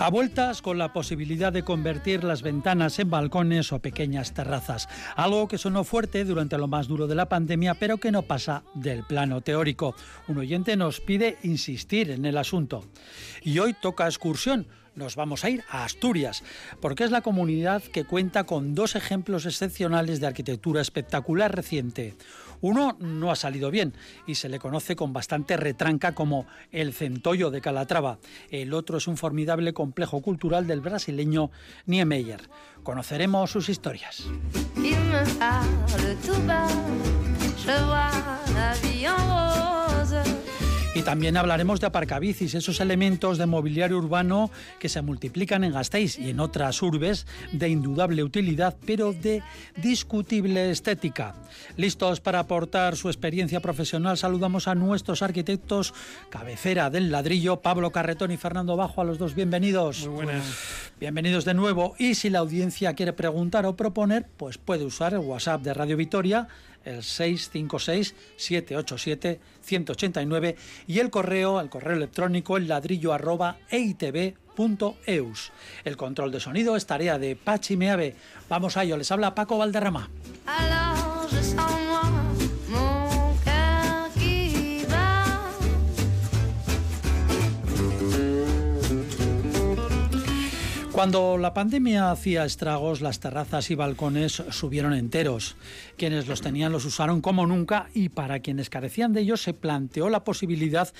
A vueltas con la posibilidad de convertir las ventanas en balcones o pequeñas terrazas, algo que sonó fuerte durante lo más duro de la pandemia, pero que no pasa del plano teórico. Un oyente nos pide insistir en el asunto. Y hoy toca excursión. Nos vamos a ir a Asturias, porque es la comunidad que cuenta con dos ejemplos excepcionales de arquitectura espectacular reciente. Uno no ha salido bien y se le conoce con bastante retranca como el Centollo de Calatrava. El otro es un formidable complejo cultural del brasileño Niemeyer. Conoceremos sus historias. También hablaremos de aparcabicis, esos elementos de mobiliario urbano que se multiplican en Gasteiz y en otras urbes de indudable utilidad, pero de discutible estética. Listos para aportar su experiencia profesional, saludamos a nuestros arquitectos cabecera del ladrillo, Pablo Carretón y Fernando Bajo, a los dos bienvenidos. Muy buenas. Bienvenidos de nuevo y si la audiencia quiere preguntar o proponer, pues puede usar el WhatsApp de Radio Vitoria, el 656-787-189 y el correo, el correo electrónico, el ladrillo arroba eitv.eus. El control de sonido es tarea de Pachi Meave. Vamos a ello, les habla Paco Valderrama. Cuando la pandemia hacía estragos, las terrazas y balcones subieron enteros. Quienes los tenían los usaron como nunca y para quienes carecían de ellos se planteó la posibilidad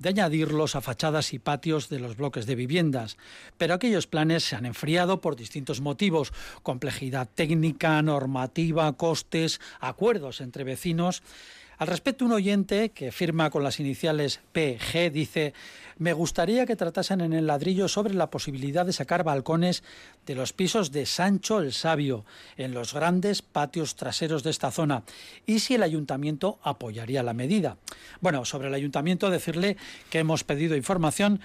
de añadirlos a fachadas y patios de los bloques de viviendas. Pero aquellos planes se han enfriado por distintos motivos, complejidad técnica, normativa, costes, acuerdos entre vecinos. Al respecto, un oyente que firma con las iniciales PG dice, me gustaría que tratasen en el ladrillo sobre la posibilidad de sacar balcones de los pisos de Sancho el Sabio en los grandes patios traseros de esta zona y si el ayuntamiento apoyaría la medida. Bueno, sobre el ayuntamiento decirle que hemos pedido información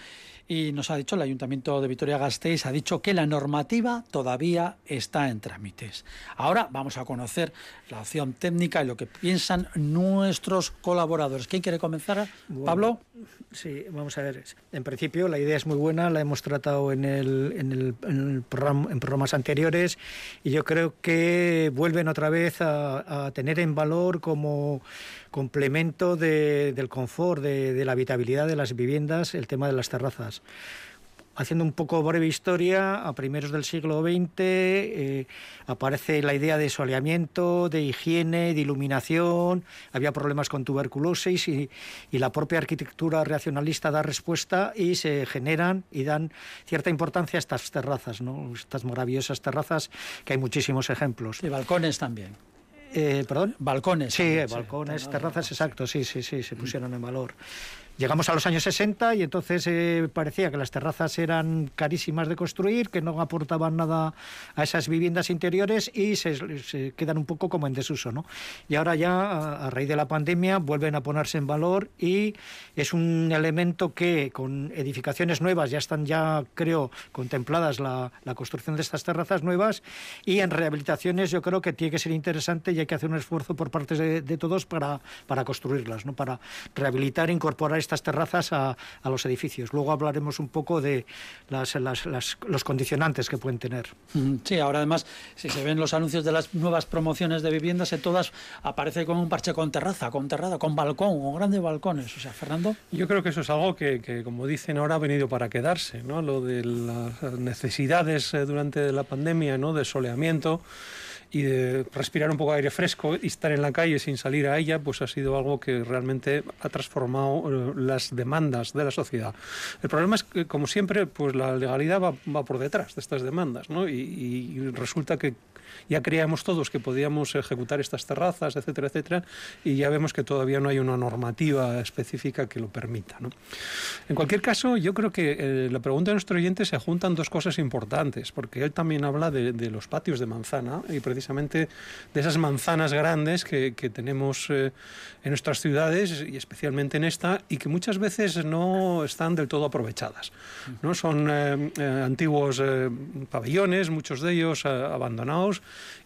y nos ha dicho el Ayuntamiento de Vitoria-Gasteiz ha dicho que la normativa todavía está en trámites. Ahora vamos a conocer la opción técnica y lo que piensan nuestros colaboradores. ¿Quién quiere comenzar? Bueno, Pablo. Sí, vamos a ver. En principio la idea es muy buena, la hemos tratado en el, en el, en el programa, en programas anteriores y yo creo que vuelven otra vez a, a tener en valor como complemento de- del confort, de, la habitabilidad de las viviendas, el tema de las terrazas. Haciendo un poco breve historia, a primeros del siglo XX eh, aparece la idea de soleamiento, de higiene, de iluminación, había problemas con tuberculosis y, la propia arquitectura reaccionalista da respuesta y se generan y dan cierta importancia a estas terrazas, estas maravillosas terrazas que hay muchísimos ejemplos. Y balcones también. Eh, ¿Perdón? Balcones. Sí, también, balcones, terrazas, exacto, sí, sí, sí, se pusieron en valor. Llegamos a los años 60 y entonces eh, parecía que las terrazas eran carísimas de construir, que no aportaban nada a esas viviendas interiores y se, se quedan un poco como en desuso, ¿no? Y ahora ya, a, a raíz de la pandemia, vuelven a ponerse en valor y es un elemento que con edificaciones nuevas ya están ya, creo, contempladas la, la construcción de estas terrazas nuevas y en rehabilitaciones yo creo que tiene que ser interesante y hay que hacer un esfuerzo por parte de, de todos para, para construirlas, ¿no? Para rehabilitar incorporar estas terrazas a, a los edificios. Luego hablaremos un poco de las, las- las- los condicionantes que pueden tener. Sí, ahora además, si se ven los anuncios de las nuevas promociones de viviendas, en todas aparece con un parche con terraza, con terraza, con balcón, con grandes balcones. O sea, Fernando. Yo creo que eso es algo que, que, como dicen ahora, ha venido para quedarse, ¿no? Lo de las necesidades eh, durante la pandemia, ¿no? De soleamiento y de respirar un poco de aire fresco y estar en la calle sin salir a ella, pues ha sido algo que realmente ha transformado eh, las demandas de la sociedad. El problema es que, como siempre, pues la legalidad va, va por detrás de estas demandas, ¿no? Y, y- y resulta que ya creíamos todos que podíamos ejecutar estas terrazas, etcétera, etcétera, y ya vemos que todavía no hay una normativa específica que lo permita. En cualquier caso, yo creo que eh, la pregunta de nuestro oyente se juntan dos cosas importantes, porque él también habla de, los patios de manzana y precisamente de esas manzanas grandes que, tenemos eh, en nuestras ciudades y especialmente en esta y que muchas veces no están del todo aprovechadas. ¿no? Son eh, antiguos pabellones, muchos de ellos abandonados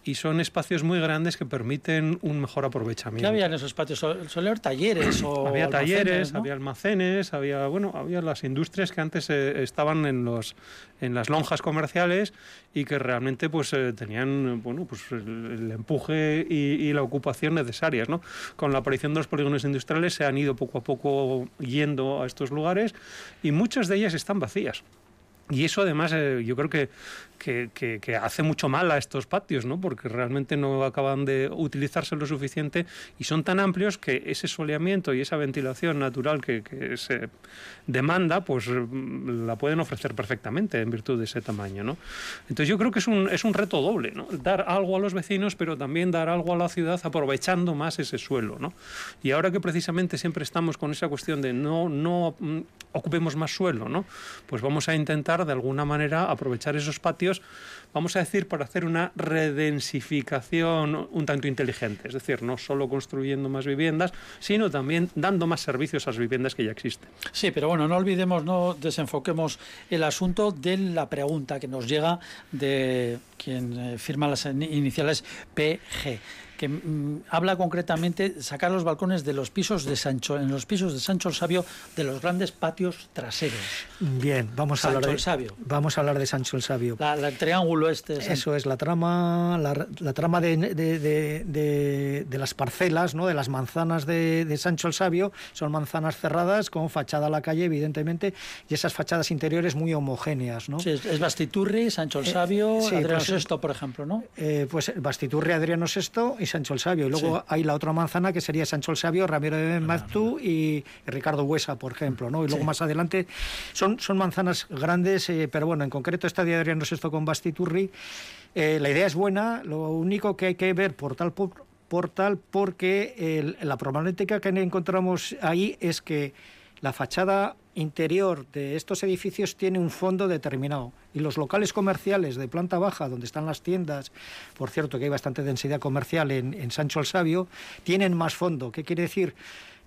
y son espacios muy grandes que permiten un mejor aprovechamiento. ¿Qué había en esos espacios? ¿Solían talleres o Había talleres, había almacenes, había, bueno, había las industrias que antes eh, estaban en, los, en las lonjas comerciales y que realmente pues eh, tenían bueno, pues el, empuje y, la ocupación necesarias. ¿no? Con la aparición de los polígonos industriales se han ido poco a poco yendo a estos lugares y muchas de ellas están vacías. Y eso además eh, yo creo que que, hace mucho mal a estos patios, ¿no? porque realmente no acaban de utilizarse lo suficiente y son tan amplios que ese soleamiento y esa ventilación natural que, se demanda, pues mm, la pueden ofrecer perfectamente en virtud de ese tamaño. ¿no? Entonces yo creo que es un, es un reto doble, ¿no? dar algo a los vecinos, pero también dar algo a la ciudad aprovechando más ese suelo. ¿no? Y ahora que precisamente siempre estamos con esa cuestión de no, no mm, ocupemos más suelo, ¿no? pues vamos a intentar de alguna manera aprovechar esos patios vamos a decir, para hacer una redensificación un tanto inteligente, es decir, no solo construyendo más viviendas, sino también dando más servicios a las viviendas que ya existen. Sí, pero bueno, no olvidemos, no desenfoquemos el asunto de la pregunta que nos llega de quien eh, firma las iniciales PG que mm, habla concretamente sacar los balcones de los pisos de Sancho, en los pisos de Sancho el Sabio, de los grandes patios traseros. Bien, vamos a hablar de el Sabio. Vamos a hablar de Sancho el Sabio. La, el triángulo este. Eso es la trama, la, trama de, de, las parcelas, ¿no? De las manzanas de, Sancho el Sabio son manzanas cerradas con fachada a la calle, evidentemente, y esas fachadas interiores muy homogéneas, ¿no? Sí, es, Bastiturri, Sancho el eh, Sabio, Adriano pues, VI, por ejemplo, ¿no? Eh, pues Bastiturri, Adriano VI y Sancho el Sabio. Y luego hay la otra manzana que sería Sancho el Sabio, Ramiro de Maztu y Ricardo Huesa, por ejemplo. ¿no? Y luego más adelante son, son manzanas grandes, eh, pero bueno, en concreto esta de Adriano esto con Bastiturri. Eh, la idea es buena, lo único que hay que ver por tal por, tal porque la problemática que encontramos ahí es que la fachada interior de estos edificios tiene un fondo determinado y los locales comerciales de planta baja, donde están las tiendas, por cierto que hay bastante densidad comercial en, Sancho el Sabio, tienen más fondo. ¿Qué quiere decir?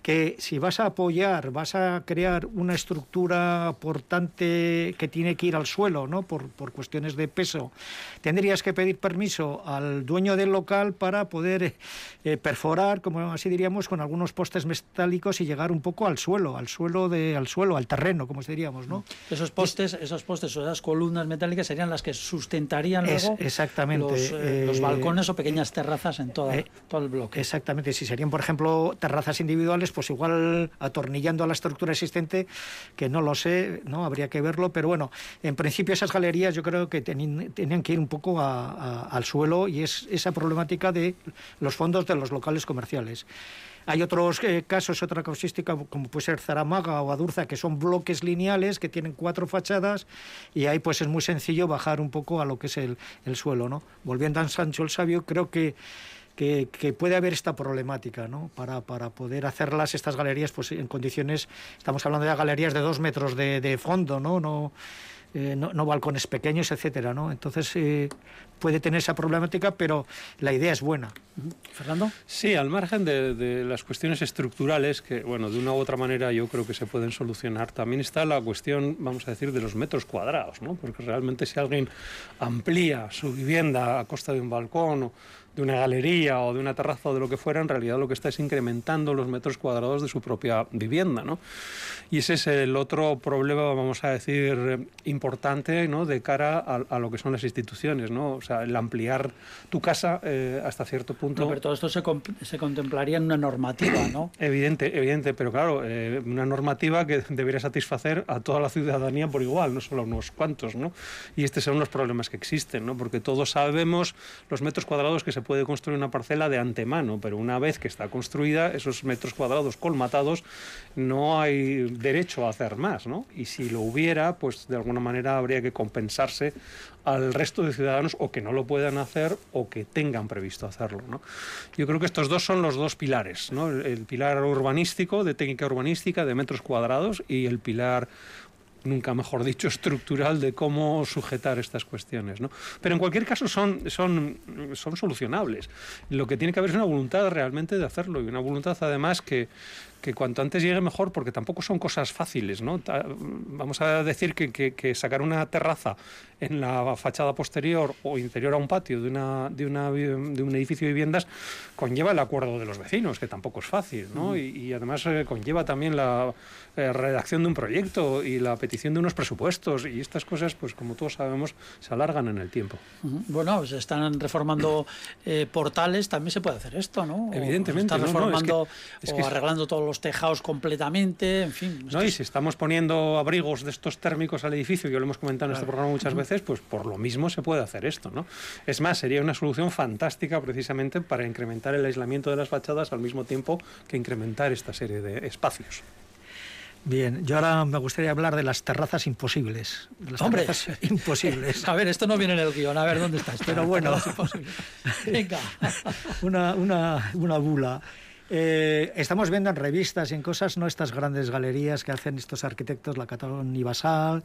Que si vas a apoyar, vas a crear una estructura portante que tiene que ir al suelo, ¿no? Por, por, cuestiones de peso, tendrías que pedir permiso al dueño del local para poder eh, perforar, como así diríamos, con algunos postes metálicos y llegar un poco al suelo, al suelo de, al suelo, al terreno, como diríamos, ¿no? Esos postes, esos postes o esas columnas metálicas serían las que sustentarían luego exactamente, los, eh, los, balcones o pequeñas terrazas en todo, eh, todo el bloque. Exactamente, si serían, por ejemplo, terrazas individuales pues igual atornillando a la estructura existente, que no lo sé, no habría que verlo, pero bueno, en principio esas galerías yo creo que tenían que ir un poco al suelo y es esa problemática de los fondos de los locales comerciales. Hay otros eh, casos, otra causística, como puede ser Zaramaga o Adurza, que son bloques lineales que tienen cuatro fachadas y ahí pues es muy sencillo bajar un poco a lo que es el, el suelo. ¿no? Volviendo a Sancho el Sabio, creo que que, puede haber esta problemática, ¿no? Para, para, poder hacerlas, estas galerías, pues en condiciones, estamos hablando de galerías de dos metros de, de fondo, ¿no? No, eh, no, no, balcones pequeños, etcétera, ¿no? Entonces eh, puede tener esa problemática, pero la idea es buena. Fernando. Sí, al margen de, de, las cuestiones estructurales que, bueno, de una u otra manera yo creo que se pueden solucionar, también está la cuestión, vamos a decir, de los metros cuadrados, ¿no? Porque realmente si alguien amplía su vivienda a costa de un balcón o de una galería o de una terraza o de lo que fuera, en realidad lo que está es incrementando los metros cuadrados de su propia vivienda. ¿no? Y ese es el otro problema, vamos a decir, importante ¿no? de cara a, lo que son las instituciones. ¿no? O sea, el ampliar tu casa eh, hasta cierto punto. pero todo esto se, se, contemplaría en una normativa, ¿no? Evidente, evidente, pero claro, eh, una normativa que debería satisfacer a toda la ciudadanía por igual, no solo a unos cuantos. ¿no? Y estos son los problemas que existen, ¿no? porque todos sabemos los metros cuadrados que se puede construir una parcela de antemano, pero una vez que está construida, esos metros cuadrados colmatados, no hay derecho a hacer más, ¿no? Y si lo hubiera, pues de alguna manera habría que compensarse al resto de ciudadanos o que no lo puedan hacer o que tengan previsto hacerlo. ¿no? Yo creo que estos dos son los dos pilares, ¿no? el pilar urbanístico, de técnica urbanística, de metros cuadrados, y el pilar nunca mejor dicho, estructural de cómo sujetar estas cuestiones. ¿no? Pero en cualquier caso son, son, son solucionables. Lo que tiene que haber es una voluntad realmente de hacerlo y una voluntad además que, que cuanto antes llegue mejor, porque tampoco son cosas fáciles, ¿no? Vamos a decir que, que, sacar una terraza en la fachada posterior o interior a un patio de, una, de, una, de un edificio de viviendas conlleva el acuerdo de los vecinos, que tampoco es fácil, ¿no? Y, además eh, conlleva también la eh, redacción de un proyecto y la petición de unos presupuestos y estas cosas, pues como todos sabemos, se alargan en el tiempo. Bueno, se están reformando eh, portales, también se puede hacer esto, ¿no? Evidentemente. Se están reformando o arreglando todos los tejados completamente, en fin. No, y si estamos poniendo abrigos de estos térmicos al edificio, que lo hemos comentado en este programa muchas veces, pues por lo mismo se puede hacer esto, ¿no? Es más, sería una solución fantástica precisamente para incrementar el aislamiento de las fachadas al mismo tiempo que incrementar esta serie de espacios. Bien, yo ahora me gustaría hablar de las terrazas imposibles. las Hombre, imposibles. A ver, esto no viene en el guion, a ver dónde estás. Pero bueno, venga. Una, una, una bula. Eh, estamos viendo en revistas y en cosas, ¿no? Estas grandes galerías que hacen estos arquitectos, la Catón y Basal,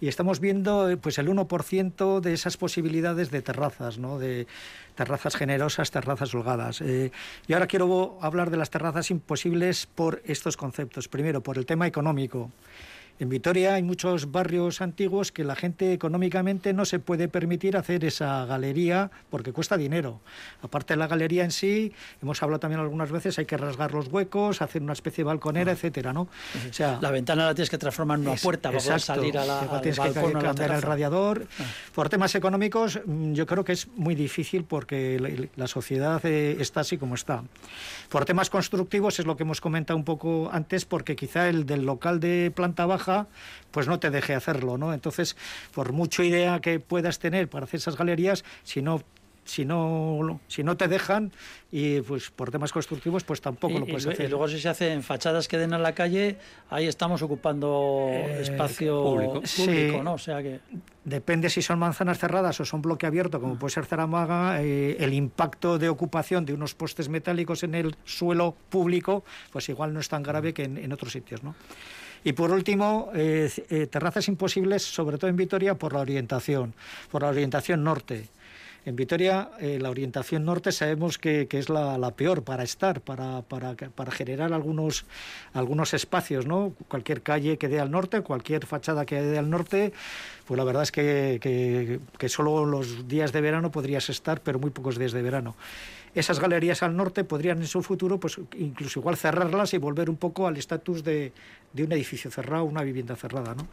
y estamos viendo eh, pues el 1% de esas posibilidades de terrazas, ¿no? De terrazas generosas, terrazas holgadas. Eh, y ahora quiero hablar de las terrazas imposibles por estos conceptos. Primero, por el tema económico. En Vitoria hay muchos barrios antiguos que la gente económicamente no se puede permitir hacer esa galería porque cuesta dinero. Aparte de la galería en sí, hemos hablado también algunas veces, hay que rasgar los huecos, hacer una especie de balconera, ah. etcétera, ¿no? O sea, la ventana la tienes que transformar en una puerta para poder salir a la al tienes balcón que, cambiar el radiador. Ah. Por temas económicos, mm, yo creo que es muy difícil porque la, sociedad eh, está así como está. Por temas constructivos es lo que hemos comentado un poco antes, porque quizá el del local de planta baja pues no te deje hacerlo, ¿no? Entonces, por mucha idea que puedas tener para hacer esas galerías, si no si no si no te dejan y pues por temas constructivos pues tampoco lo puedes hacer. Y luego si se hace en fachadas que den a la calle, ahí estamos ocupando eh, espacio público, ¿no? O sea que depende si son manzanas cerradas o son bloque abierto, como puede ser Zaramaga, eh, el impacto de ocupación de unos postes metálicos en el suelo público, pues igual no es tan grave que en, en otros sitios, ¿no? Y por último, eh, eh, terrazas imposibles, sobre todo en Vitoria, por la orientación, por la orientación norte. En Vitoria, eh, la orientación norte sabemos que, es la, peor para estar, para, generar algunos, algunos espacios, ¿no? Cualquier calle que dé al norte, cualquier fachada que dé al norte, pues la verdad es que solo los días de verano podrías estar, pero muy pocos días de verano esas galerías al norte podrían en su futuro, pues incluso igual cerrarlas y volver un poco al estatus de, de un edificio cerrado, una vivienda cerrada, ¿no?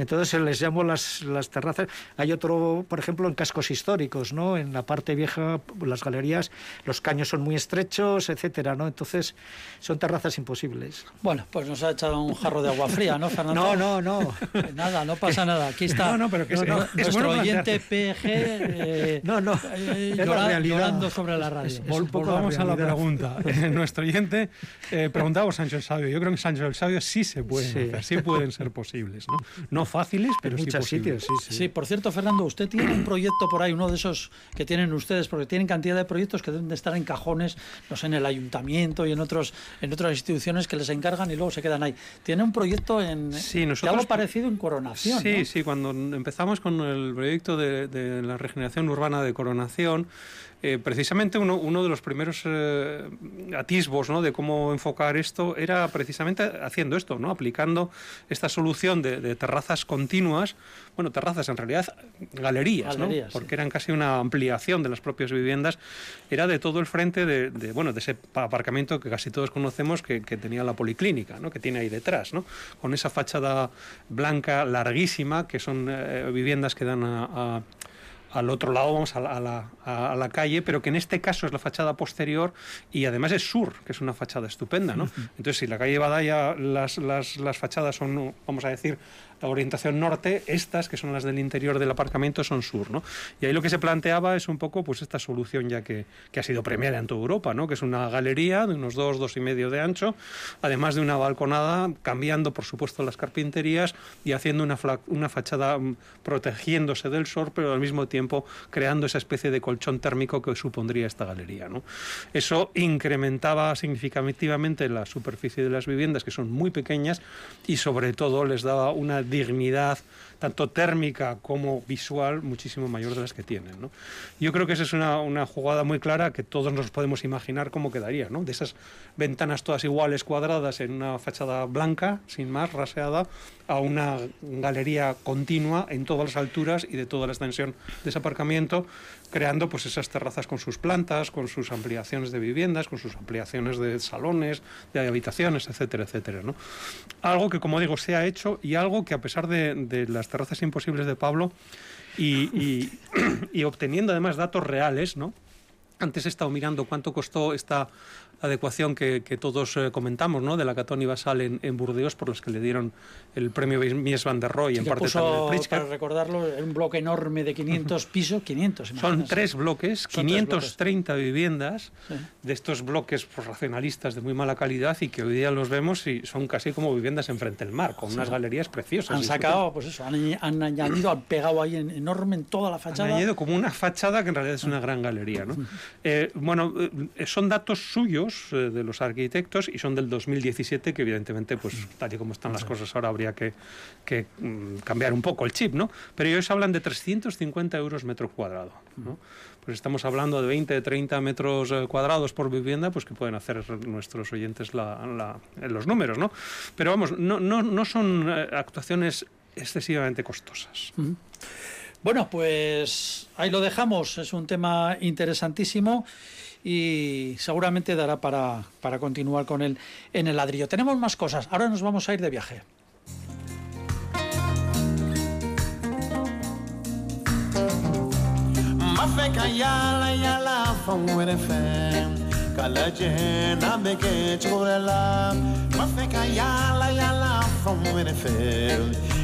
Entonces les llamo las, las terrazas. Hay otro, por ejemplo, en cascos históricos, ¿no? En la parte vieja, las galerías, los caños son muy estrechos, etcétera, ¿no? Entonces son terrazas imposibles. Bueno, pues nos ha echado un jarro de agua fría, ¿no, Fernando? No, no, no. Nada, no pasa nada. Aquí está. No, no, pero que es, nuestro oyente PG eh, no, no, eh, llorando sobre la radio. Volvamos a la pregunta. nuestro oyente eh, preguntaba por Sancho el Sabio. Yo creo que Sancho el Sabio sí se pueden sí. hacer, sí pueden ser posibles, ¿no? No fáciles, pero en muchos sitios. Sí, sí. por cierto, Fernando, usted tiene un proyecto por ahí, uno de esos que tienen ustedes, porque tienen cantidad de proyectos que deben de estar en cajones, no sé, en el ayuntamiento y en otros en otras instituciones que les encargan y luego se quedan ahí. Tiene un proyecto en sí, nosotros, algo parecido en Coronación. Sí, sí, cuando empezamos con el proyecto de, de la regeneración urbana de Coronación, eh, precisamente uno, uno, de los primeros eh, atisbos ¿no? de cómo enfocar esto era precisamente haciendo esto, ¿no? aplicando esta solución de, terrazas continuas, bueno, terrazas en realidad, galerías, ¿no? porque eran casi una ampliación de las propias viviendas, era de todo el frente de, bueno, de ese aparcamiento que casi todos conocemos que, tenía la policlínica, ¿no? que tiene ahí detrás, ¿no? con esa fachada blanca larguísima, que son eh, viviendas que dan a al otro lado vamos a la, a, la, calle, pero que en este caso es la fachada posterior y además es sur, que es una fachada estupenda, ¿no? Entonces, si la calle Badaya, las, las, las fachadas son, vamos a decir, la orientación norte, estas, que son las del interior del aparcamiento, son sur. ¿no? Y ahí lo que se planteaba es un poco pues esta solución ya que, que ha sido premiada en toda Europa, ¿no? que es una galería de unos dos, dos y medio de ancho, además de una balconada, cambiando por supuesto las carpinterías y haciendo una, una fachada mm, protegiéndose del sol, pero al mismo tiempo creando esa especie de colchón térmico que supondría esta galería. ¿no? Eso incrementaba significativamente la superficie de las viviendas, que son muy pequeñas, y sobre todo les daba una dignidad tanto térmica como visual, muchísimo mayor de las que tienen. ¿no? Yo creo que esa es una, una, jugada muy clara que todos nos podemos imaginar cómo quedaría, ¿no? de esas ventanas todas iguales, cuadradas, en una fachada blanca, sin más, raseada, a una galería continua en todas las alturas y de toda la extensión de ese aparcamiento, creando pues esas terrazas con sus plantas, con sus ampliaciones de viviendas, con sus ampliaciones de salones, de habitaciones, etcétera, etcétera. ¿no? Algo que, como digo, se ha hecho y algo que a pesar de, las terrazas imposibles de Pablo y, y, obteniendo además datos reales, ¿no? Antes he estado mirando cuánto costó esta adecuación que, que todos eh, comentamos, ¿no? De la Catón y Basal en, en, Burdeos, por los que le dieron el premio Mies van der Rohe y en parte puso, también el Pritzker. Para recordarlo, un bloque enorme de 500 pisos, 500. Son tres bloques, Son 530 bloques. viviendas sí. de estos bloques pues, racionalistas de muy mala calidad y que hoy día los vemos y son casi como viviendas enfrente del mar, con sí. unas galerías preciosas. Han sacado, pues eso, han, han añadido, han pegado ahí en, enorme en toda la fachada. Han añadido como una fachada que en realidad es una gran galería, ¿no? Eh, bueno, eh, son datos suyos eh, de los arquitectos y son del 2017 que evidentemente pues tal y como están las cosas ahora habría que, que mm, cambiar un poco el chip, ¿no? Pero ellos hablan de 350 euros metro cuadrado, ¿no? Pues estamos hablando de 20, 30 metros eh, cuadrados por vivienda, pues que pueden hacer nuestros oyentes la, la, los números, ¿no? Pero vamos, no, no, no son eh, actuaciones excesivamente costosas. Uh -huh. Bueno, pues ahí lo dejamos. Es un tema interesantísimo y seguramente dará para, para continuar con él en el ladrillo. Tenemos más cosas. Ahora nos vamos a ir de viaje. mafeka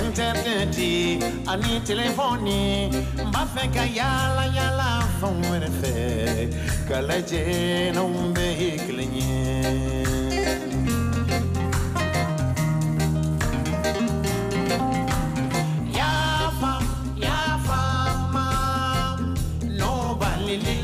internet ani telefoni n b'a fɛ ka yala yala fɛn wɛrɛ fɛ ka lajɛ n'anw bɛɛ ye kelen ye El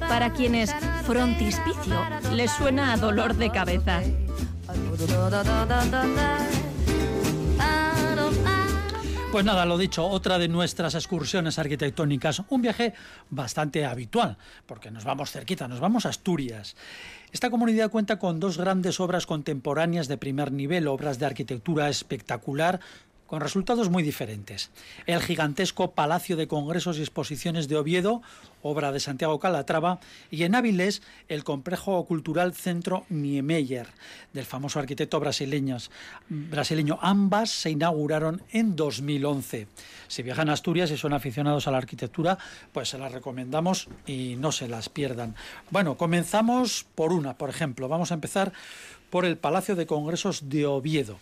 para quienes frontispicio les suena a dolor de cabeza. Pues nada, lo dicho, otra de nuestras excursiones arquitectónicas, un viaje bastante habitual, porque nos vamos cerquita, nos vamos a Asturias. Esta comunidad cuenta con dos grandes obras contemporáneas de primer nivel, obras de arquitectura espectacular, con resultados muy diferentes. El gigantesco Palacio de Congresos y Exposiciones de Oviedo, obra de Santiago Calatrava, y en Áviles el complejo cultural Centro Niemeyer, del famoso arquitecto brasileño. brasileño. Ambas se inauguraron en 2011. Si viajan a Asturias y son aficionados a la arquitectura, pues se las recomendamos y no se las pierdan. Bueno, comenzamos por una, por ejemplo. Vamos a empezar por el Palacio de Congresos de Oviedo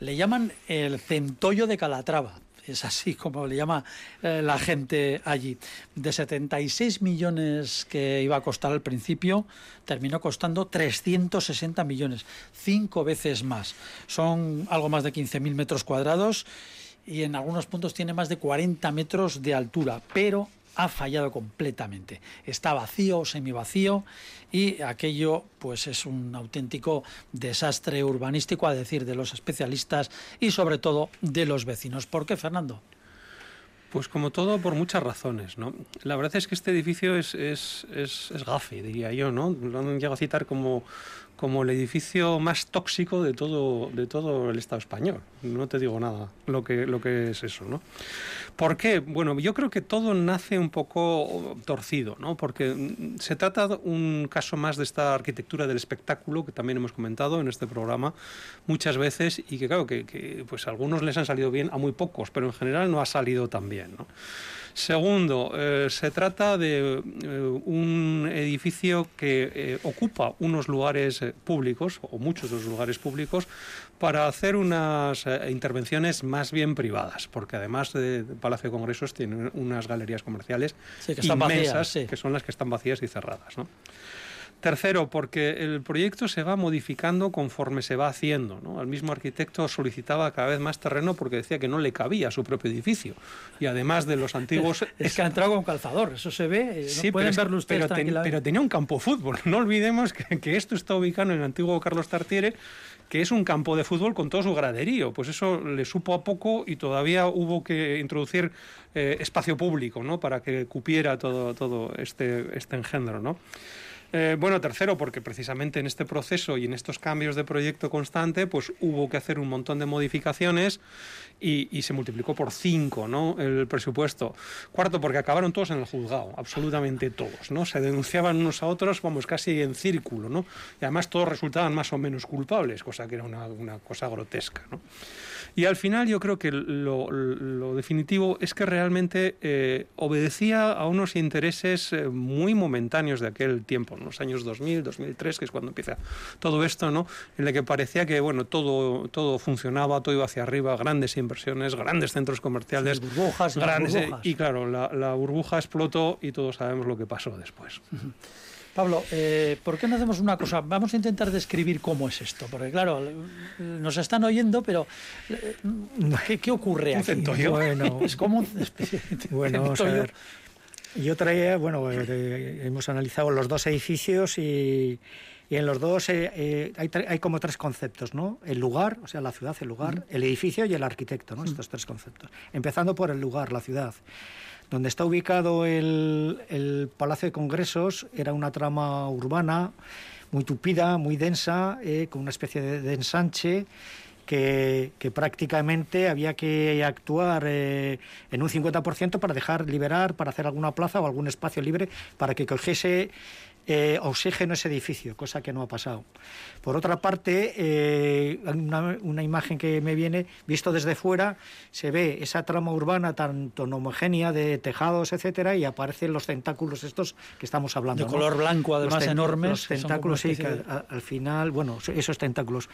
le llaman el centollo de Calatrava. Es así como le llama eh, la gente allí. De 76 millones que iba a costar al principio, terminó costando 360 millones, cinco veces más. Son algo más de 15.000 metros cuadrados y en algunos puntos tiene más de 40 metros de altura, pero ha fallado completamente. Está vacío, semivacío y aquello pues es un auténtico desastre urbanístico a decir de los especialistas y sobre todo de los vecinos. ¿Por qué, Fernando? Pues como todo, por muchas razones, ¿no? La verdad es que este edificio es, es, es, es gafe, diría yo, ¿no? Lo han llegado a citar como, como el edificio más tóxico de todo, de todo el Estado español. No te digo nada lo que, lo que es eso, ¿no? ¿Por qué? Bueno, yo creo que todo nace un poco torcido, ¿no? Porque mm, se trata un caso más de esta arquitectura del espectáculo que también hemos comentado en este programa muchas veces y que claro que, que pues a algunos les han salido bien, a muy pocos, pero en general no ha salido tan bien, ¿no? Segundo, eh, se trata de eh, un edificio que eh, ocupa unos lugares públicos, o muchos de los lugares públicos, para hacer unas intervenciones más bien privadas, porque además de Palacio de Congresos tiene unas galerías comerciales Sí, que inmensas, vacías, sí. que son las que están vacías y cerradas. ¿no? Tercero, porque el proyecto se va modificando conforme se va haciendo. ¿no? El mismo arquitecto solicitaba cada vez más terreno porque decía que no le cabía a su propio edificio. Y además de los antiguos... Es que ha entrado con calzador, eso se ve, eh, no Sí, pueden pero, verlo ustedes pero, ten- pero tenía un campo de fútbol. No olvidemos que, que esto está ubicado en el antiguo Carlos Tartiere, que es un campo de fútbol con todo su graderío. Pues eso le supo a poco y todavía hubo que introducir eh, espacio público ¿no? para que cupiera todo, todo este, este engendro. ¿no? Eh, bueno, tercero, porque precisamente en este proceso y en estos cambios de proyecto constante, pues hubo que hacer un montón de modificaciones y, se multiplicó por cinco ¿no? el presupuesto. Cuarto, porque acabaron todos en el juzgado, absolutamente todos. ¿no? Se denunciaban unos a otros, vamos, casi en círculo. ¿no? Y además todos resultaban más o menos culpables, cosa que era una, cosa grotesca. ¿no? Y al final yo creo que lo, lo definitivo es que realmente eh, obedecía a unos intereses eh, muy momentáneos de aquel tiempo, en los años 2000, 2003, que es cuando empieza todo esto, ¿no? en el que parecía que bueno, todo, todo funcionaba, todo iba hacia arriba, grandes inversiones, grandes centros comerciales, burbujas, grandes, burbujas. y claro, la, la burbuja explotó y todos sabemos lo que pasó después. Pablo, eh, ¿por qué no hacemos una cosa? Vamos a intentar describir cómo es esto, porque claro, nos están oyendo, pero eh, ¿qué, qué ocurre Un aquí? centollo. Bueno, Es como de Bueno, vamos a ver. Yo traía, bueno, eh, hemos analizado los dos edificios y, y en los dos eh, eh, hay, como tres conceptos, ¿no? El lugar, o sea, la ciudad, el lugar, el edificio y el arquitecto, ¿no? Estos tres conceptos. Empezando por el lugar, la ciudad. Donde está ubicado el, el Palacio de Congresos era una trama urbana muy tupida, muy densa, con una especie de, de ensanche que, prácticamente había que actuar eh, en un 50% para dejar liberar, para hacer alguna plaza o algún espacio libre para que cogiese eh, oxígeno ese edificio, cosa que no ha pasado. Por otra parte, eh, una, una imagen que me viene, visto desde fuera, se ve esa trama urbana tan, tan homogénea de tejados, etcétera, y aparecen los tentáculos estos que estamos hablando. De ¿no? color blanco, Los además, ten- enormes, Los tentáculos, sí, que de- al final, bueno, esos tentáculos.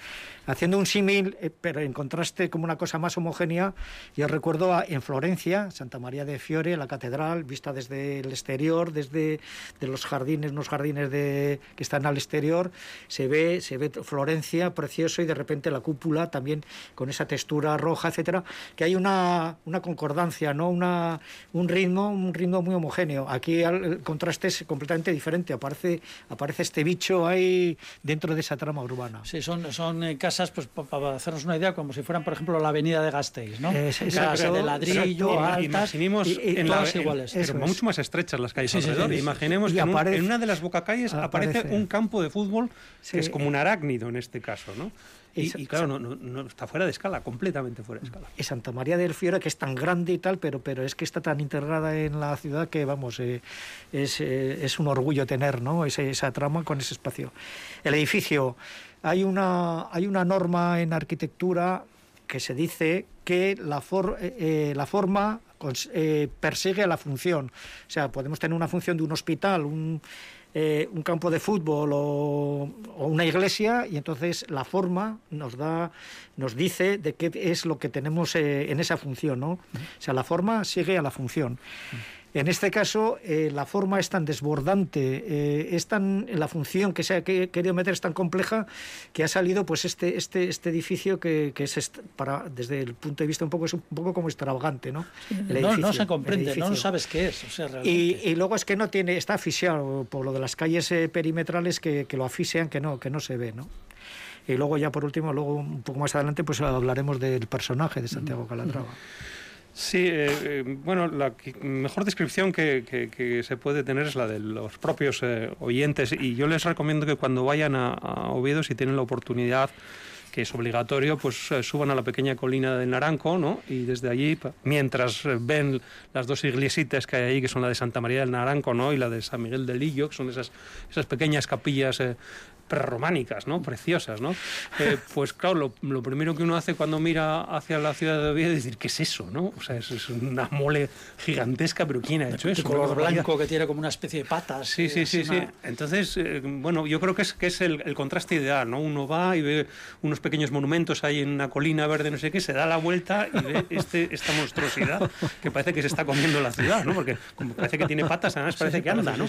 Haciendo un símil, eh, pero en contraste como una cosa más homogénea, yo recuerdo a- en Florencia, Santa María de Fiore, la catedral, vista desde el exterior, desde de los jardines, unos jardines de, que están al exterior, se ve, se ve Florencia precioso y de repente la cúpula también con esa textura roja, etcétera, que hay una, una concordancia, ¿no? Una, un ritmo, un ritmo muy homogéneo. Aquí el contraste es completamente diferente, aparece, aparece este bicho ahí dentro de esa trama urbana. Sí, son, son eh, casas, pues pa- para hacernos una idea, como si fueran, por ejemplo, la avenida de Gasteiz, ¿no? Es- es- casas pero- de ladrillo, exacto. altas, Imaginemos y- y en la- en- iguales. pero mucho más estrechas las calles Sí, alrededor. sí, sí. Imaginemos que en, un- en una de las bocacalles aparece, aparece. un campo de fútbol Sí. que es como un arácnido en este caso, ¿no? Y, claro, no, no- no- está fuera de escala, completamente fuera de escala. y Santa María del Fiore, que es tan grande y tal, pero, pero es que está tan integrada en la ciudad que, vamos, eh, es, eh, es un orgullo tener ¿no? Ese- esa trama con ese espacio. El edificio, hay una, hay una norma en arquitectura que se dice que la, for- eh, la forma persigue a la función. O sea, podemos tener una función de un hospital, un, eh, un campo de fútbol o, una iglesia y entonces la forma nos da nos dice de qué es lo que tenemos eh, en esa función, ¿no? O sea, la forma sigue a la función. En este caso, eh, la forma es tan desbordante, eh, es tan, la función que se ha que- querido meter es tan compleja que ha salido pues este, este, este edificio que, que es est- para, desde el punto de vista un poco, es un poco como extravagante, ¿no? El No, no se comprende, no sabes qué es. O sea, Y, realmente. y luego es que no tiene, está asfixiado por lo de las calles eh, perimetrales que, que lo asfixian, que no, que no se ve, ¿no? Y luego ya por último, luego un poco más adelante, pues hablaremos del personaje de Santiago Calatrava. Sí, eh, eh, bueno, la mejor descripción que, se puede tener es la de los propios eh, oyentes y yo les recomiendo que cuando vayan a, Oviedo, si tienen la oportunidad, que es obligatorio, pues eh, suban a la pequeña colina del Naranco, ¿no? Y desde allí, mientras ven las dos iglesitas que hay ahí, que son la de Santa María del Naranco, ¿no? Y la de San Miguel del Lillo, que son esas, esas pequeñas capillas prerrománicas, ¿no? Preciosas, ¿no? Eh, pues claro, lo, lo primero que uno hace cuando mira hacia la ciudad de Oviedo es decir, ¿qué es eso, no? O sea, es, es una mole gigantesca, pero ¿quién ha hecho eso? color blanco que tiene como una especie de patas. Sí, eh, sí, sí, es sí. una- Entonces, eh, bueno, yo creo que es, que es el, el contraste ideal, ¿no? Uno va y ve unos pequeños monumentos ahí en una colina verde, no sé qué, se da la vuelta y ve este, esta monstruosidad que parece que se está comiendo la ciudad, ¿no? Porque como parece que tiene patas, además parece que anda, ¿no?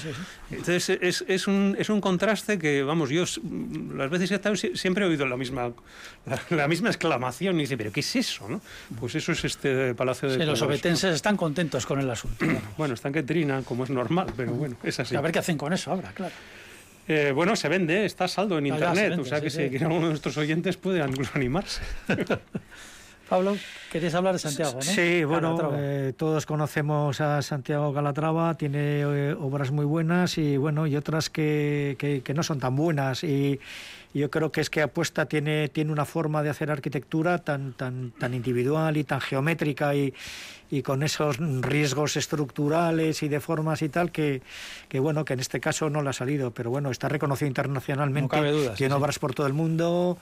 Entonces, es, es, un, es un contraste que, vamos, yo las veces que he estado si- siempre he oído la misma, la, la misma exclamación y dice, ¿pero qué es eso, no? Pues eso es este Palacio de Sí, los Cobos, ¿no? obetenses están contentos con el asunto. Bueno, están que trinan, como es normal, pero bueno, es así. A ver qué hacen con eso ahora, claro. Eh, bueno, se vende, está saldo en Ya, ya, se internet, vende, o sea sí, que si alguno de nuestros oyentes puede animarse. Pablo, querías hablar de Santiago, ¿no? Sí, bueno, eh, todos conocemos a Santiago Calatrava, tiene eh, obras muy buenas y bueno, y otras que, que- que no son tan buenas. Y yo creo que es que apuesta tiene, tiene una forma de hacer arquitectura tan, tan, tan individual y tan geométrica y, y con esos riesgos estructurales y de formas y tal que, que bueno, que en este caso no le ha salido, pero bueno, está reconocido internacionalmente, No cabe duda, sí, tiene sí. obras por todo el mundo,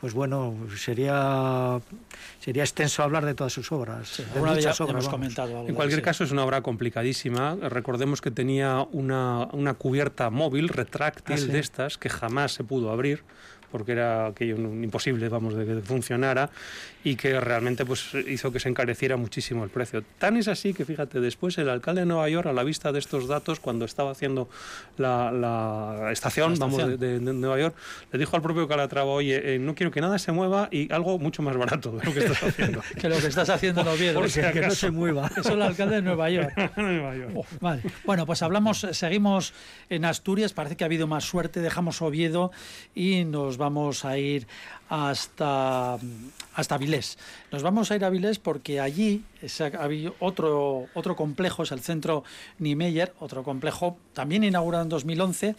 pues bueno, sería sería extenso hablar de todas sus obras. Sí, de alguna vez ya, muchas ya obras, comentado algo. En cualquier caso es una obra complicadísima. Recordemos que tenía una, una cubierta móvil, retráctil Ah, sí. de estas, que jamás se pudo abrir porque era aquello imposible, vamos, de que funcionara y que realmente pues hizo que se encareciera muchísimo el precio. Tan es así que, fíjate, después el alcalde de Nueva York, a la vista de estos datos, cuando estaba haciendo la, la estación, La vamos, de, estación. de- de Nueva York, le dijo al propio Calatrava, oye, eh, no quiero que nada se mueva y algo mucho más barato de lo que estás haciendo. Que lo que estás haciendo en Oviedo. Por si Que no se mueva. Eso es el alcalde de Nueva York. Nueva York. Oh, vale. Bueno, pues hablamos, seguimos en Asturias, parece que ha habido más suerte, dejamos Oviedo y nos vamos a ir hasta, hasta Vilés. Nos vamos a ir a Vilés porque allí es- ha habido otro, otro complejo, es el centro Niemeyer, otro complejo también inaugurado en 2011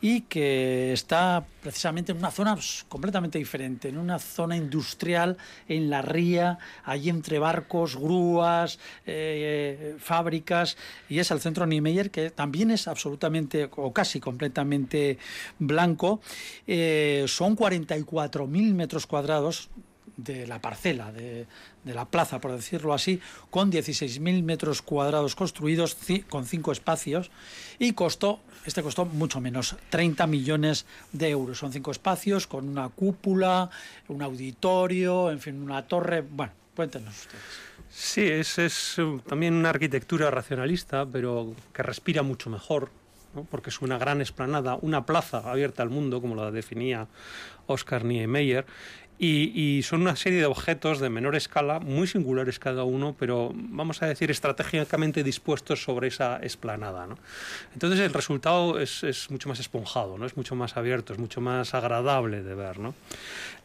y que está precisamente en una zona completamente diferente, en una zona industrial, en la ría, allí entre barcos, grúas, eh, fábricas, y es el centro Niemeyer, que también es absolutamente o casi completamente blanco. Eh, son 44.000 metros cuadrados de la parcela, de, la plaza, por decirlo así, con 16.000 metros cuadrados construidos, con cinco espacios, y costó, este costó mucho menos, 30 millones de euros. Son cinco espacios con una cúpula, un auditorio, en fin, una torre. Bueno, cuéntenos ustedes. Sí, es, eh, también una arquitectura racionalista, pero que respira mucho mejor, porque es una gran esplanada, una plaza abierta al mundo, como la definía Oscar Niemeyer, y, y son una serie de objetos de menor escala, muy singulares cada uno, pero vamos a decir estratégicamente dispuestos sobre esa esplanada. ¿no? Entonces el resultado es, es mucho más esponjado, ¿no? es mucho más abierto, es mucho más agradable de ver. ¿no?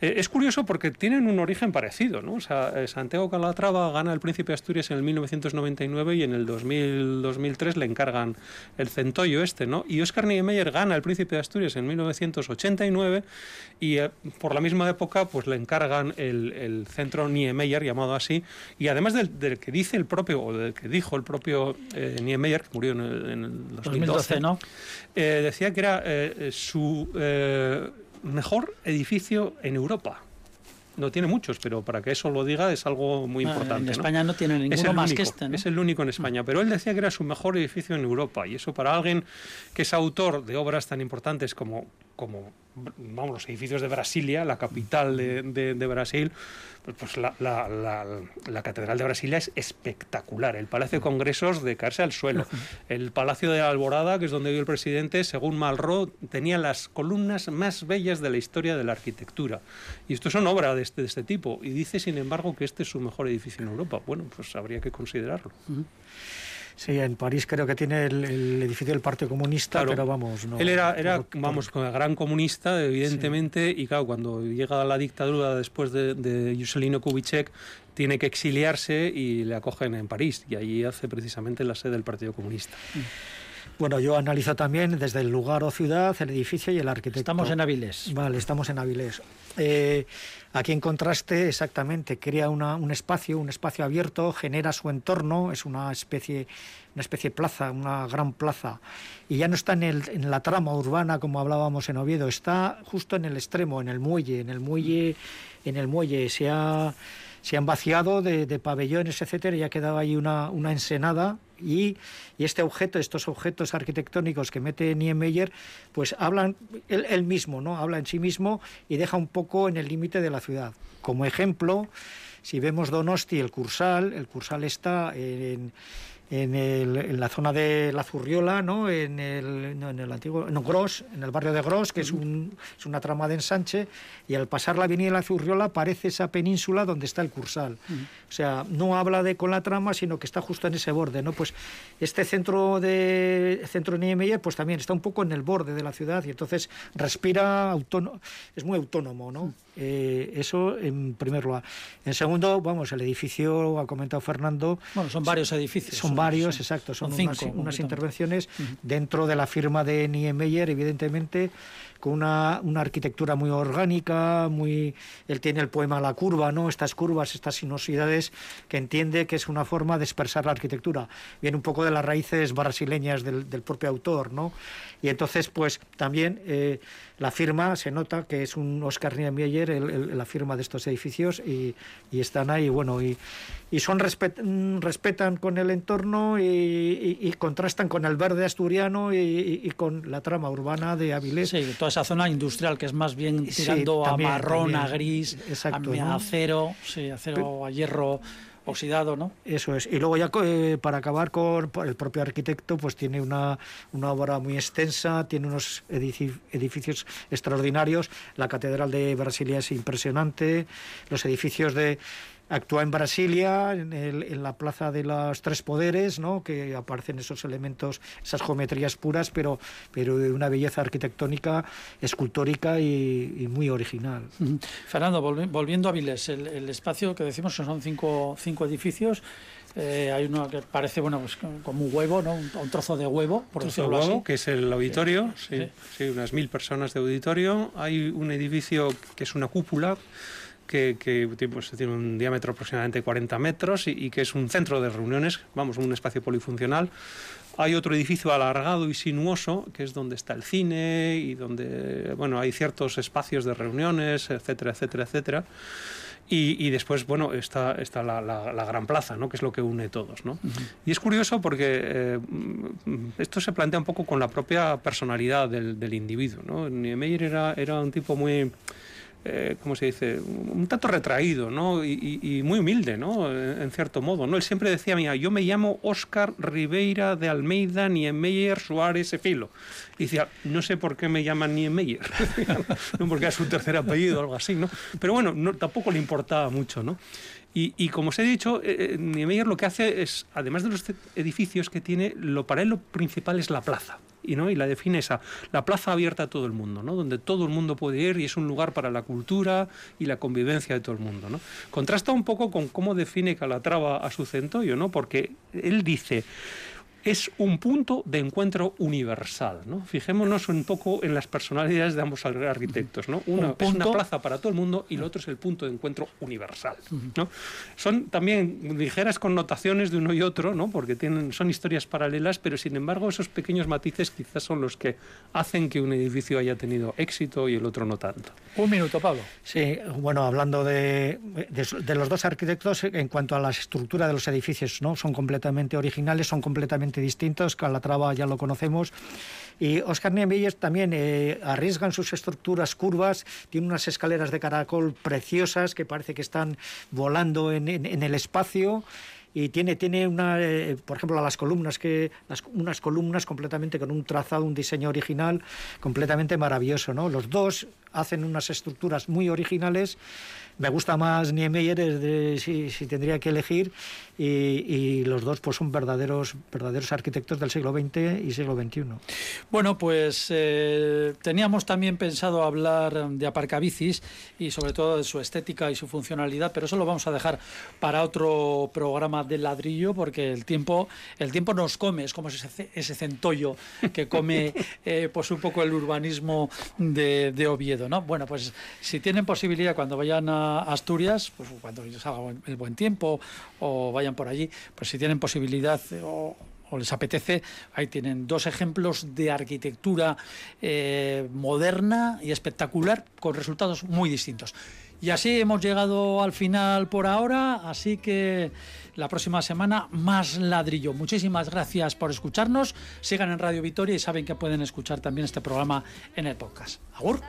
Eh, es curioso porque tienen un origen parecido. ¿no? O sea, eh, Santiago Calatrava gana el Príncipe de Asturias en el 1999 y en el 2000, 2003 le encargan el centollo este. ¿no? Y Oscar Niemeyer gana el Príncipe de Asturias en 1989 y eh, por la misma época pues le encargan el, el centro Niemeyer, llamado así, y además del, del que dice el propio, o del que dijo el propio eh, Niemeyer, que murió en el, en el 2012, 2012, ¿no? eh, decía que era eh, su mejor edificio en Europa. No tiene muchos, pero para que eso lo diga es algo muy Ah, importante. En ¿no? España no tiene ninguno más único, que este, ¿no? Es el único en España, pero él decía que era su mejor edificio en Europa y eso para alguien que es autor de obras tan importantes como como vamos, los edificios de Brasilia, la capital de, de- de Brasil, pues, pues la, la- la- la Catedral de Brasilia es espectacular. El Palacio de Congresos de caerse al suelo. El Palacio de Alborada, que es donde vive el presidente, según Malraux, tenía las columnas más bellas de la historia de la arquitectura. Y esto son obras de este, de este tipo. Y dice, sin embargo, que este es su mejor edificio en Europa. Bueno, pues habría que considerarlo. Sí, en París creo que tiene el, el edificio del Partido Comunista, Claro. pero vamos, no. Él era, era vamos, gran comunista, evidentemente, y claro, cuando llega la dictadura después de, de Juscelino Kubitschek, tiene que exiliarse y le acogen en París, y allí hace precisamente la sede del Partido Comunista. Bueno, yo analizo también desde el lugar o ciudad, el edificio y el arquitecto. Estamos en Avilés. Vale, estamos en Avilés. Eh, aquí en contraste, exactamente, crea una- un espacio, un espacio abierto, genera su entorno, es una especie, una especie de plaza, una gran plaza, y ya no está en, el- en la trama urbana como hablábamos en Oviedo, está justo en el extremo, en el muelle, en el muelle, en el muelle. Se ha se han vaciado de, de pabellones, etcétera, y ha quedado ahí una, una ensenada. Y, y este objeto, estos objetos arquitectónicos que mete Niemeyer, pues hablan él, él mismo, ¿no? Habla en sí mismo y deja un poco en el límite de la ciudad. Como ejemplo, si vemos Donosti, el Cursal, el Cursal está en, en, el- en la zona de la Zurriola, ¿no? En el, no, en el antiguo, no, Gros, en el barrio de Gros, que es, un, es una trama de ensanche, y al pasar la avenida de la Zurriola aparece esa península donde está el Cursal. O sea, no habla de con la trama, sino que está justo en ese borde, ¿no? Pues este centro de centro Niemeyer, pues también está un poco en el borde de la ciudad y entonces respira autónomo, es muy autónomo, ¿no? Eh, eso en primer lugar. En segundo, vamos, el edificio, ha comentado Fernando, Bueno, son varios edificios. son varios, exacto, son, son unas, cinco, unas concretamente. intervenciones dentro de la firma de Niemeyer, evidentemente, con una, una arquitectura muy orgánica, muy él tiene el poema La curva, ¿no? Estas curvas, estas sinuosidades que entiende que es una forma de expresar la arquitectura. Viene un poco de las raíces brasileñas del, del propio autor, ¿no? Y entonces, pues también eh, la firma se nota que es un Oscar Niemeyer, el- el- la firma de estos edificios, y, y están ahí, bueno, y, y son respet- mm, respetan con el entorno y, y- y contrastan con el verde asturiano y, y- con la trama urbana de Avilés. Sí, toda esa zona industrial que es más bien Sí, tirando también, a marrón, también. a gris, Exacto, a, ¿no? acero, sí, acero a hierro oxidado, ¿no? Eso es. Y luego ya eh, para acabar con el propio arquitecto, pues tiene una, una obra muy extensa, tiene unos edificios extraordinarios. La Catedral de Brasilia es impresionante. Los edificios de actúa en Brasilia, en, el- en la Plaza de los Tres Poderes, ¿no? que aparecen esos elementos, esas geometrías puras, pero, pero de una belleza arquitectónica, escultórica y, y muy original. Fernando, volvi- volviendo a Vilés, el, el espacio que decimos son cinco, cinco edificios. eh, hay uno que parece bueno pues, como un huevo, ¿no? un, un trozo de huevo, por Trozo de decirlo huevo, así. que es el auditorio, sí, sí. sí, unas mil personas de auditorio. Hay un edificio que es una cúpula que, que tiene, pues, tiene un diámetro aproximadamente de 40 metros y, y que es un centro de reuniones, vamos, un espacio polifuncional. Hay otro edificio alargado y sinuoso, que es donde está el cine y donde, bueno, hay ciertos espacios de reuniones, etcétera, etcétera, etcétera. Y, y después, bueno, está, está la, la- la gran plaza, ¿no? que es lo que une todos. ¿no? Y es curioso porque eh, esto se plantea un poco con la propia personalidad del, del individuo. ¿no? Niemeyer era, era un tipo muy, eh, ¿cómo se dice? Un tanto retraído ¿no? y, y- y muy humilde, ¿no? en, en cierto modo. ¿no? Él siempre decía, mira, yo me llamo Óscar Ribeira de Almeida Niemeyer Suárez Efilo. Y decía, no sé por qué me llaman Niemeyer, no porque era su tercer apellido o algo así, ¿no? Pero bueno, no, tampoco le importaba mucho, ¿no? Y, y como os he dicho, eh, eh, Niemeyer lo que hace es, además de los edificios que tiene, lo para él lo principal es la plaza. Y, ¿no? y la define esa, la plaza abierta a todo el mundo, ¿no? donde todo el mundo puede ir y es un lugar para la cultura y la convivencia de todo el mundo. ¿no? Contrasta un poco con cómo define Calatrava a su centollo, ¿no? porque él dice, es un punto de encuentro universal. ¿no? Fijémonos un poco en las personalidades de ambos ar- arquitectos. ¿no? Una Un es una punto- plaza para todo el mundo y lo otro es el punto de encuentro universal. ¿no? Son también ligeras connotaciones de uno y otro, ¿no? porque tienen, son historias paralelas, pero sin embargo esos pequeños matices quizás son los que hacen que un edificio haya tenido éxito y el otro no tanto. Un minuto, Pablo. Sí, bueno, hablando de, de- de los dos arquitectos, en cuanto a la estructura de los edificios, ¿no? Son completamente originales, son completamente totalmente. Calatrava ya lo conocemos. Y Oscar Niemeyer también eh, arriesgan sus estructuras curvas, tiene unas escaleras de caracol preciosas que parece que están volando en, en el espacio y tiene, tiene una, eh, por ejemplo, las columnas, que, las, unas columnas completamente con un trazado, un diseño original completamente maravilloso. ¿no? Los dos hacen unas estructuras muy originales me gusta más Niemeyer de, si, si, tendría que elegir y, y, los dos pues son verdaderos verdaderos arquitectos del siglo XX y siglo XXI. Bueno, pues eh, teníamos también pensado hablar de aparcabicis y sobre todo de su estética y su funcionalidad, pero eso lo vamos a dejar para otro programa de ladrillo porque el tiempo el tiempo nos come, es como ese, ese centollo que come eh, pues un poco el urbanismo de, de Oviedo, ¿no? Bueno, pues si tienen posibilidad cuando vayan a Asturias, pues cuando salga el buen tiempo o vayan por allí, pues si tienen posibilidad o, les apetece, ahí tienen dos ejemplos de arquitectura eh, moderna y espectacular con resultados muy distintos. Y así hemos llegado al final por ahora, así que la próxima semana más ladrillo. Muchísimas gracias por escucharnos. Sigan en Radio Vitoria y saben que pueden escuchar también este programa en el podcast. Agur.